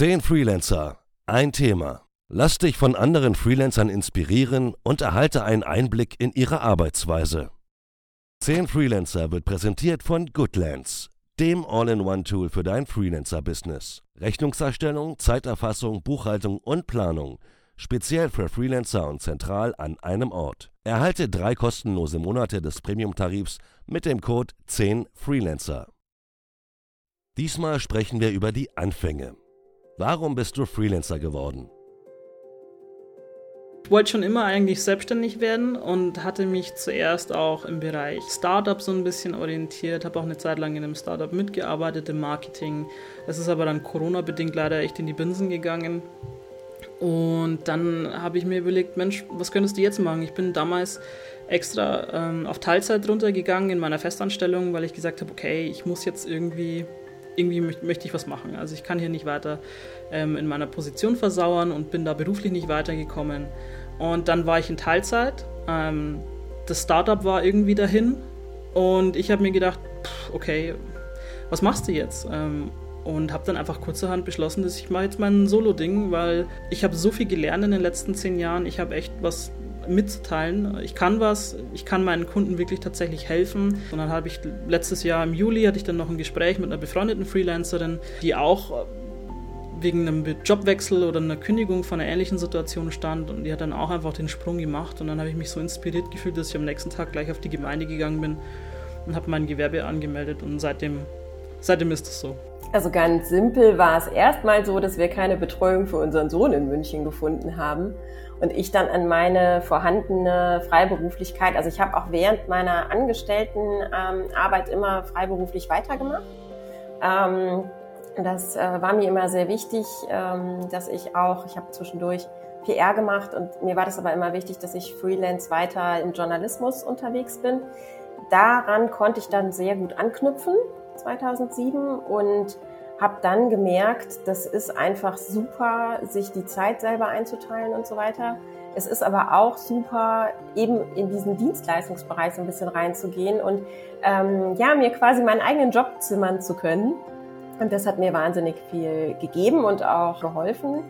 10 Freelancer, ein Thema. Lass dich von anderen Freelancern inspirieren und erhalte einen Einblick in ihre Arbeitsweise. 10 Freelancer wird präsentiert von Goodlands, dem All-in-One-Tool für dein Freelancer-Business. Rechnungserstellung, Zeiterfassung, Buchhaltung und Planung. Speziell für Freelancer und zentral an einem Ort. Erhalte drei kostenlose Monate des Premium-Tarifs mit dem Code 10 Freelancer. Diesmal sprechen wir über die Anfänge. Warum bist du Freelancer geworden? Ich wollte schon immer eigentlich selbstständig werden und hatte mich zuerst auch im Bereich Startup so ein bisschen orientiert, habe auch eine Zeit lang in einem Startup mitgearbeitet im Marketing. Das ist aber dann Corona-bedingt leider echt in die Binsen gegangen. Und dann habe ich mir überlegt, Mensch, was könntest du jetzt machen? Ich bin damals extra ähm, auf Teilzeit runtergegangen in meiner Festanstellung, weil ich gesagt habe, okay, ich muss jetzt irgendwie irgendwie möchte, möchte ich was machen. Also ich kann hier nicht weiter ähm, in meiner Position versauern und bin da beruflich nicht weitergekommen. Und dann war ich in Teilzeit. Ähm, das Startup war irgendwie dahin und ich habe mir gedacht, pff, okay, was machst du jetzt? Ähm, und habe dann einfach kurzerhand beschlossen, dass ich mache jetzt mein Solo-Ding, weil ich habe so viel gelernt in den letzten zehn Jahren. Ich habe echt was mitzuteilen. Ich kann was, ich kann meinen Kunden wirklich tatsächlich helfen. Und dann habe ich letztes Jahr im Juli hatte ich dann noch ein Gespräch mit einer befreundeten Freelancerin, die auch äh, wegen einem Jobwechsel oder einer Kündigung von einer ähnlichen Situation stand und die hat dann auch einfach den Sprung gemacht und dann habe ich mich so inspiriert gefühlt, dass ich am nächsten Tag gleich auf die Gemeinde gegangen bin und habe mein Gewerbe angemeldet und seitdem, seitdem ist es so. Also ganz simpel war es erstmal so, dass wir keine Betreuung für unseren Sohn in München gefunden haben und ich dann an meine vorhandene Freiberuflichkeit, also ich habe auch während meiner Angestelltenarbeit ähm, immer freiberuflich weitergemacht. Ähm, das äh, war mir immer sehr wichtig, ähm, dass ich auch, ich habe zwischendurch PR gemacht und mir war das aber immer wichtig, dass ich freelance weiter im Journalismus unterwegs bin. Daran konnte ich dann sehr gut anknüpfen 2007 und habe dann gemerkt, das ist einfach super, sich die Zeit selber einzuteilen und so weiter. Es ist aber auch super, eben in diesen Dienstleistungsbereich so ein bisschen reinzugehen und ähm, ja, mir quasi meinen eigenen Job zimmern zu können. Und das hat mir wahnsinnig viel gegeben und auch geholfen.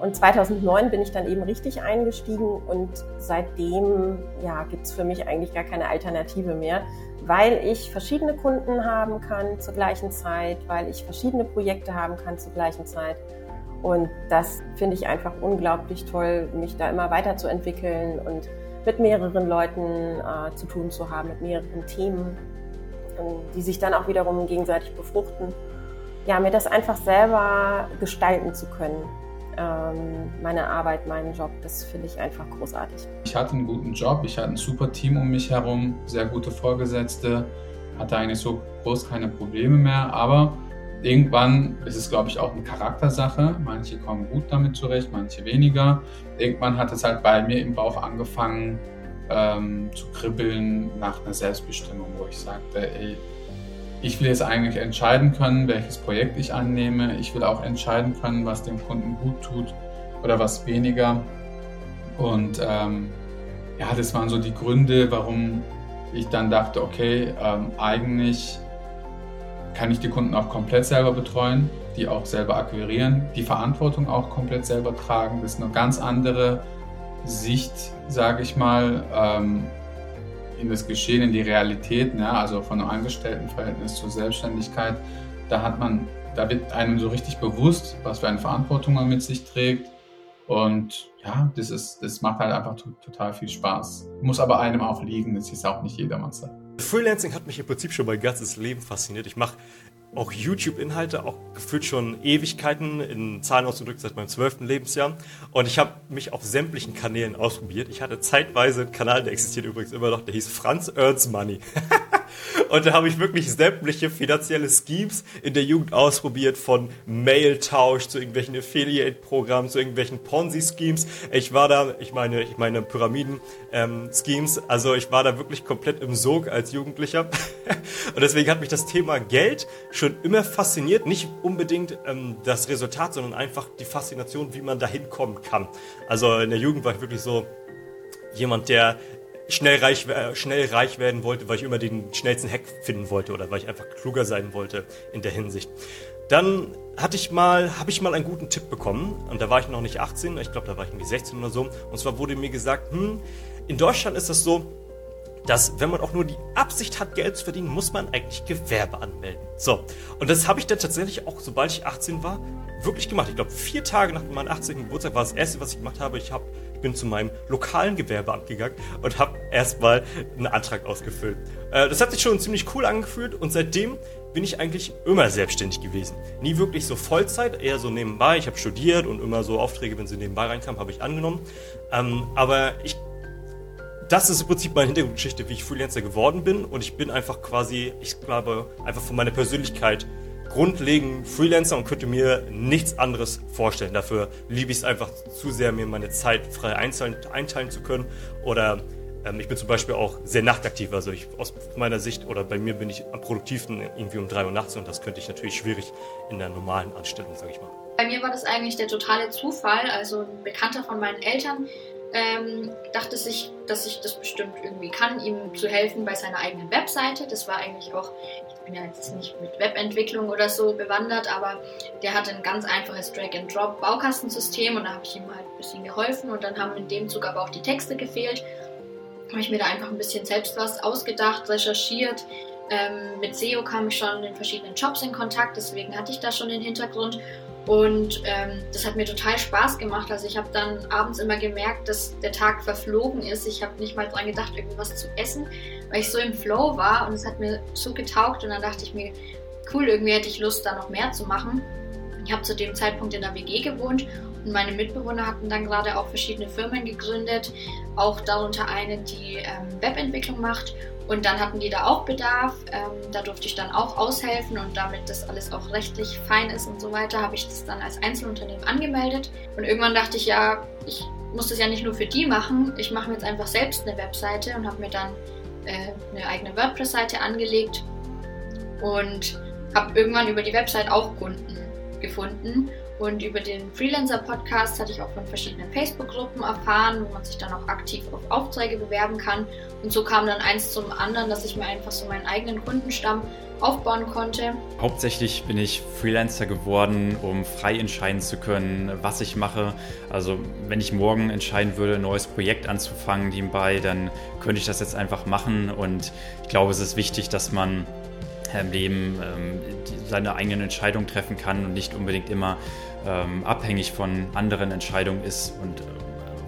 Und 2009 bin ich dann eben richtig eingestiegen und seitdem ja, gibt es für mich eigentlich gar keine Alternative mehr, weil ich verschiedene Kunden haben kann zur gleichen Zeit, weil ich verschiedene Projekte haben kann zur gleichen Zeit. Und das finde ich einfach unglaublich toll, mich da immer weiterzuentwickeln und mit mehreren Leuten äh, zu tun zu haben, mit mehreren Themen, die sich dann auch wiederum gegenseitig befruchten. Ja, mir das einfach selber gestalten zu können ähm, meine Arbeit, meinen Job. Das finde ich einfach großartig. Ich hatte einen guten Job, ich hatte ein super Team um mich herum, sehr gute Vorgesetzte, hatte eigentlich so groß keine Probleme mehr, aber irgendwann ist es, glaube ich, auch eine Charaktersache. Manche kommen gut damit zurecht, manche weniger. Irgendwann hat es halt bei mir im Bauch angefangen ähm, zu kribbeln nach einer Selbstbestimmung, wo ich sagte, ey, ich will jetzt eigentlich entscheiden können, welches Projekt ich annehme. Ich will auch entscheiden können, was dem Kunden gut tut oder was weniger. Und ähm, ja, das waren so die Gründe, warum ich dann dachte, okay, ähm, eigentlich kann ich die Kunden auch komplett selber betreuen, die auch selber akquirieren, die Verantwortung auch komplett selber tragen. Das ist eine ganz andere Sicht, sage ich mal. Ähm, in das Geschehen, in die Realität, ne? also von einem Angestelltenverhältnis zur Selbstständigkeit, da hat man, da wird einem so richtig bewusst, was für eine Verantwortung man mit sich trägt. Und ja, das ist, das macht halt einfach total viel Spaß. Muss aber einem auch liegen, das ist auch nicht jedermanns. Freelancing hat mich im Prinzip schon mein ganzes Leben fasziniert. Ich mache auch YouTube-Inhalte, auch gefühlt schon Ewigkeiten, in Zahlen ausgedrückt seit meinem zwölften Lebensjahr. Und ich habe mich auf sämtlichen Kanälen ausprobiert. Ich hatte zeitweise einen Kanal, der existiert übrigens immer noch, der hieß Franz Earns Money. Und da habe ich wirklich sämtliche finanzielle Schemes in der Jugend ausprobiert, von Mail-Tausch zu irgendwelchen Affiliate-Programmen, zu irgendwelchen Ponzi-Schemes. Ich war da, ich meine, ich meine Pyramiden-Schemes, ähm, also ich war da wirklich komplett im Sog als Jugendlicher. Und deswegen hat mich das Thema Geld schon immer fasziniert. Nicht unbedingt ähm, das Resultat, sondern einfach die Faszination, wie man da hinkommen kann. Also in der Jugend war ich wirklich so jemand, der schnell reich, schnell reich werden wollte, weil ich immer den schnellsten Hack finden wollte oder weil ich einfach kluger sein wollte in der Hinsicht. dann hatte ich mal, habe ich mal einen guten Tipp bekommen und da war ich noch nicht 18, ich glaube, da war ich irgendwie 16 oder so. Und zwar wurde mir gesagt, hm, in Deutschland ist das so, dass wenn man auch nur die Absicht hat, Geld zu verdienen, muss man eigentlich Gewerbe anmelden. So, und das habe ich dann tatsächlich auch, sobald ich 18 war, wirklich gemacht. Ich glaube, vier Tage nach meinem 18. Geburtstag war das erste, was ich gemacht habe. Ich, hab, ich bin zu meinem lokalen Gewerbeamt gegangen und habe erstmal einen Antrag ausgefüllt. Äh, das hat sich schon ziemlich cool angefühlt und seitdem bin ich eigentlich immer selbstständig gewesen. Nie wirklich so Vollzeit, eher so nebenbei. Ich habe studiert und immer so Aufträge, wenn sie nebenbei reinkamen, habe ich angenommen. Ähm, aber ich das ist im Prinzip meine Hintergrundgeschichte, wie ich Freelancer geworden bin. Und ich bin einfach quasi, ich glaube, einfach von meiner Persönlichkeit grundlegend Freelancer und könnte mir nichts anderes vorstellen. Dafür liebe ich es einfach zu sehr, mir meine Zeit frei einteilen, einteilen zu können. Oder ähm, ich bin zum Beispiel auch sehr nachtaktiv. Also ich, aus meiner Sicht oder bei mir bin ich am produktivsten irgendwie um drei Uhr nachts und das könnte ich natürlich schwierig in der normalen Anstellung, sage ich mal. Bei mir war das eigentlich der totale Zufall. Also ein Bekannter von meinen Eltern ähm, dachte sich, dass ich das bestimmt irgendwie kann, ihm zu helfen bei seiner eigenen Webseite. Das war eigentlich auch, ich bin ja jetzt nicht mit Webentwicklung oder so bewandert, aber der hatte ein ganz einfaches Drag-and-Drop-Baukastensystem und da habe ich ihm halt ein bisschen geholfen und dann haben in dem Zug aber auch die Texte gefehlt. Habe ich mir da einfach ein bisschen selbst was ausgedacht, recherchiert. Ähm, mit SEO kam ich schon in verschiedenen Jobs in Kontakt, deswegen hatte ich da schon den Hintergrund und ähm, das hat mir total Spaß gemacht. Also ich habe dann abends immer gemerkt, dass der Tag verflogen ist. Ich habe nicht mal dran gedacht, irgendwas zu essen, weil ich so im Flow war und es hat mir so getaugt. Und dann dachte ich mir, cool, irgendwie hätte ich Lust, da noch mehr zu machen. Ich habe zu dem Zeitpunkt in der WG gewohnt und meine Mitbewohner hatten dann gerade auch verschiedene Firmen gegründet, auch darunter eine, die ähm, Webentwicklung macht. Und dann hatten die da auch Bedarf. Ähm, da durfte ich dann auch aushelfen und damit das alles auch rechtlich fein ist und so weiter, habe ich das dann als Einzelunternehmen angemeldet. Und irgendwann dachte ich, ja, ich muss das ja nicht nur für die machen. Ich mache mir jetzt einfach selbst eine Webseite und habe mir dann äh, eine eigene WordPress-Seite angelegt und habe irgendwann über die Website auch Kunden gefunden und über den Freelancer-Podcast hatte ich auch von verschiedenen Facebook-Gruppen erfahren, wo man sich dann auch aktiv auf Aufträge bewerben kann. Und so kam dann eins zum anderen, dass ich mir einfach so meinen eigenen Kundenstamm aufbauen konnte. Hauptsächlich bin ich Freelancer geworden, um frei entscheiden zu können, was ich mache. Also wenn ich morgen entscheiden würde, ein neues Projekt anzufangen nebenbei, dann könnte ich das jetzt einfach machen. Und ich glaube, es ist wichtig, dass man im Leben ähm, seine eigenen Entscheidungen treffen kann und nicht unbedingt immer ähm, abhängig von anderen Entscheidungen ist und äh,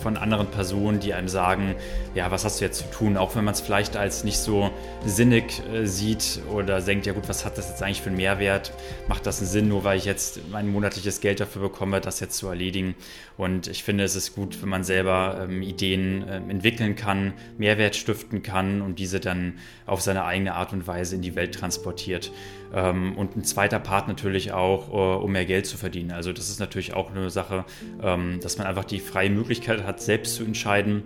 von anderen Personen, die einem sagen, ja, was hast du jetzt zu tun, auch wenn man es vielleicht als nicht so sinnig äh, sieht oder denkt, ja gut, was hat das jetzt eigentlich für einen Mehrwert? Macht das einen Sinn, nur weil ich jetzt mein monatliches Geld dafür bekomme, das jetzt zu erledigen? Und ich finde, es ist gut, wenn man selber ähm, Ideen äh, entwickeln kann, Mehrwert stiften kann und diese dann auf seine eigene Art und Weise in die Welt transportiert. Ähm, und ein zweiter Part natürlich auch, äh, um mehr Geld zu verdienen. Also das ist natürlich auch eine Sache, ähm, dass man einfach die freie Möglichkeit hat, selbst zu entscheiden,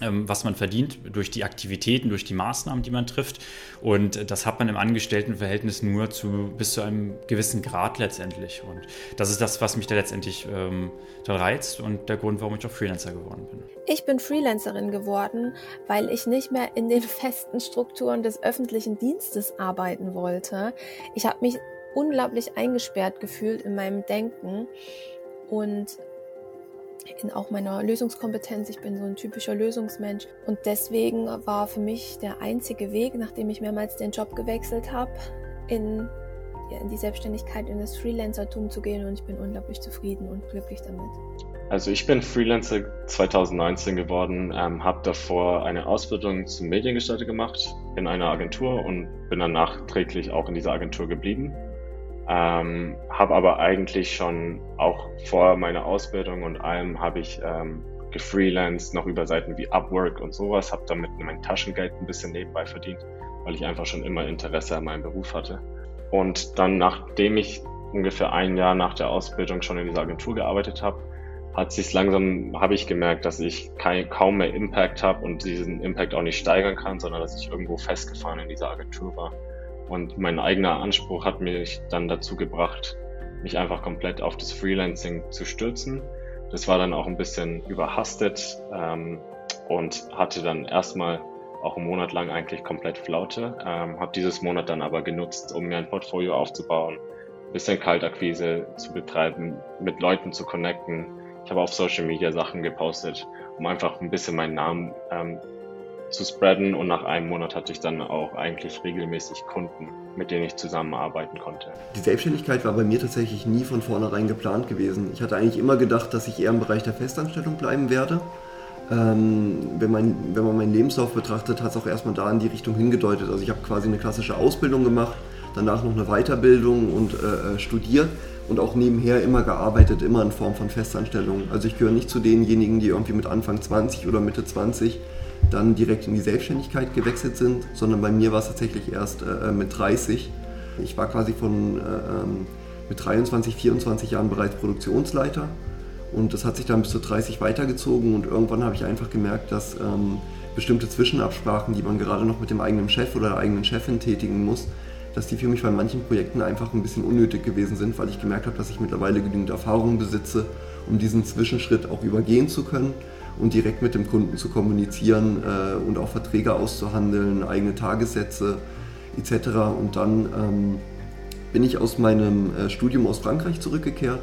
ähm, was man verdient durch die Aktivitäten, durch die Maßnahmen, die man trifft. Und das hat man im Angestelltenverhältnis nur zu bis zu einem gewissen Grad letztendlich. Und das ist das, was mich da letztendlich ähm, dann reizt und der Grund, warum ich auch Freelancer geworden bin. Ich bin Freelancerin geworden, weil ich nicht mehr in den festen Strukturen des öffentlichen Dienstes arbeiten wollte. Ich habe mich unglaublich eingesperrt gefühlt in meinem Denken und in auch meiner Lösungskompetenz. Ich bin so ein typischer Lösungsmensch. Und deswegen war für mich der einzige Weg, nachdem ich mehrmals den Job gewechselt habe, in, in die Selbstständigkeit, in das Freelancertum zu gehen. Und ich bin unglaublich zufrieden und glücklich damit. Also ich bin Freelancer 2019 geworden, ähm, habe davor eine Ausbildung zum Mediengestalter gemacht in einer Agentur und bin dann nachträglich auch in dieser Agentur geblieben. Ähm, habe aber eigentlich schon auch vor meiner Ausbildung und allem habe ich ähm, gefreelanced, noch über Seiten wie Upwork und sowas, habe damit mein Taschengeld ein bisschen nebenbei verdient, weil ich einfach schon immer Interesse an meinem Beruf hatte. Und dann, nachdem ich ungefähr ein Jahr nach der Ausbildung schon in dieser Agentur gearbeitet habe, hat sich langsam, habe ich gemerkt, dass ich kein, kaum mehr Impact habe und diesen Impact auch nicht steigern kann, sondern dass ich irgendwo festgefahren in dieser Agentur war. Und mein eigener Anspruch hat mich dann dazu gebracht, mich einfach komplett auf das Freelancing zu stürzen. Das war dann auch ein bisschen überhastet ähm, und hatte dann erstmal auch einen Monat lang eigentlich komplett Flaute. Ähm, habe dieses Monat dann aber genutzt, um mir ein Portfolio aufzubauen, bisschen Kaltakquise zu betreiben, mit Leuten zu connecten. Ich habe auf Social Media Sachen gepostet, um einfach ein bisschen meinen Namen ähm, zu spreaden und nach einem Monat hatte ich dann auch eigentlich regelmäßig Kunden, mit denen ich zusammenarbeiten konnte. Die Selbstständigkeit war bei mir tatsächlich nie von vornherein geplant gewesen. Ich hatte eigentlich immer gedacht, dass ich eher im Bereich der Festanstellung bleiben werde. Ähm, wenn, man, wenn man meinen Lebenslauf betrachtet, hat es auch erstmal da in die Richtung hingedeutet. Also ich habe quasi eine klassische Ausbildung gemacht, danach noch eine Weiterbildung und äh, äh studiert und auch nebenher immer gearbeitet, immer in Form von Festanstellung. Also ich gehöre nicht zu denjenigen, die irgendwie mit Anfang 20 oder Mitte 20 dann direkt in die Selbstständigkeit gewechselt sind, sondern bei mir war es tatsächlich erst äh, äh mit 30. Ich war quasi von äh, ähm, mit 23, 24 Jahren bereits Produktionsleiter und das hat sich dann bis zu 30 weitergezogen und irgendwann habe ich einfach gemerkt, dass ähm, bestimmte Zwischenabsprachen, die man gerade noch mit dem eigenen Chef oder der eigenen Chefin tätigen muss, dass die für mich bei manchen Projekten einfach ein bisschen unnötig gewesen sind, weil ich gemerkt habe, dass ich mittlerweile genügend Erfahrung besitze, um diesen Zwischenschritt auch übergehen zu können und direkt mit dem Kunden zu kommunizieren äh, und auch Verträge auszuhandeln, eigene Tagessätze etc. Und dann ähm, bin ich aus meinem äh, Studium aus Frankreich zurückgekehrt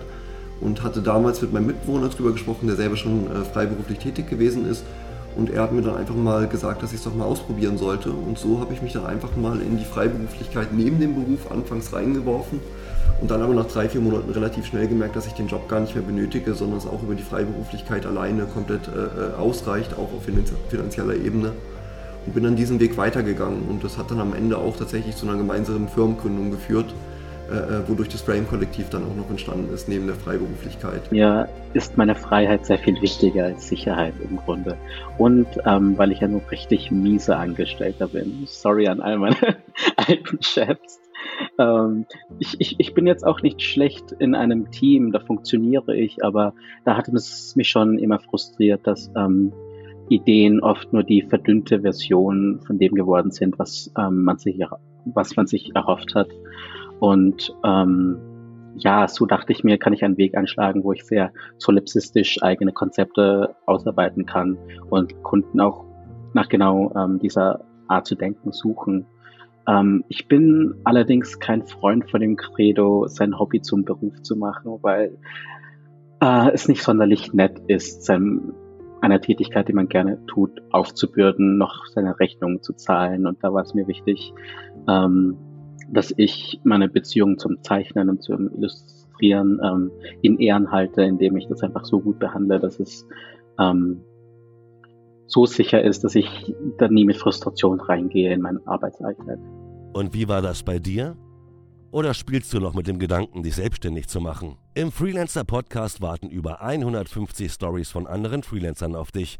und hatte damals mit meinem Mitbewohner darüber gesprochen, der selber schon äh, freiberuflich tätig gewesen ist. Und er hat mir dann einfach mal gesagt, dass ich es doch mal ausprobieren sollte. Und so habe ich mich dann einfach mal in die Freiberuflichkeit neben dem Beruf anfangs reingeworfen und dann aber nach drei, vier Monaten relativ schnell gemerkt, dass ich den Job gar nicht mehr benötige, sondern es auch über die Freiberuflichkeit alleine komplett äh, äh ausreicht, auch auf finanzieller Ebene. Und bin dann diesen Weg weitergegangen und das hat dann am Ende auch tatsächlich zu einer gemeinsamen Firmengründung geführt, äh, wodurch das Frame-Kollektiv dann auch noch entstanden ist, neben der Freiberuflichkeit. Mir ist meine Freiheit sehr viel wichtiger als Sicherheit im Grunde. Und ähm, weil ich ja nur richtig miese Angestellter bin. Sorry an all meine alten Chefs. Ähm, ich, ich, ich bin jetzt auch nicht schlecht in einem Team, da funktioniere ich, aber da hat es mich schon immer frustriert, dass ähm, Ideen oft nur die verdünnte Version von dem geworden sind, was ähm, man sich was man sich erhofft hat. Und ähm, ja, so dachte ich mir, kann ich einen Weg einschlagen, wo ich sehr solipsistisch eigene Konzepte ausarbeiten kann und Kunden auch nach genau ähm, dieser Art zu denken suchen. Ähm, ich bin allerdings kein Freund von dem Credo, sein Hobby zum Beruf zu machen, weil äh, es nicht sonderlich nett ist, seinem, einer Tätigkeit, die man gerne tut, aufzubürden, noch seine Rechnungen zu zahlen. Und da war es mir wichtig, ähm, dass ich meine Beziehung zum Zeichnen und zum Illustrieren ähm, in Ehren halte, indem ich das einfach so gut behandle, dass es ähm, so sicher ist, dass ich da nie mit Frustration reingehe in meinen Arbeitsalltag. Und wie war das bei dir? Oder spielst du noch mit dem Gedanken, dich selbstständig zu machen? Im Freelancer Podcast warten über 150 Stories von anderen Freelancern auf dich,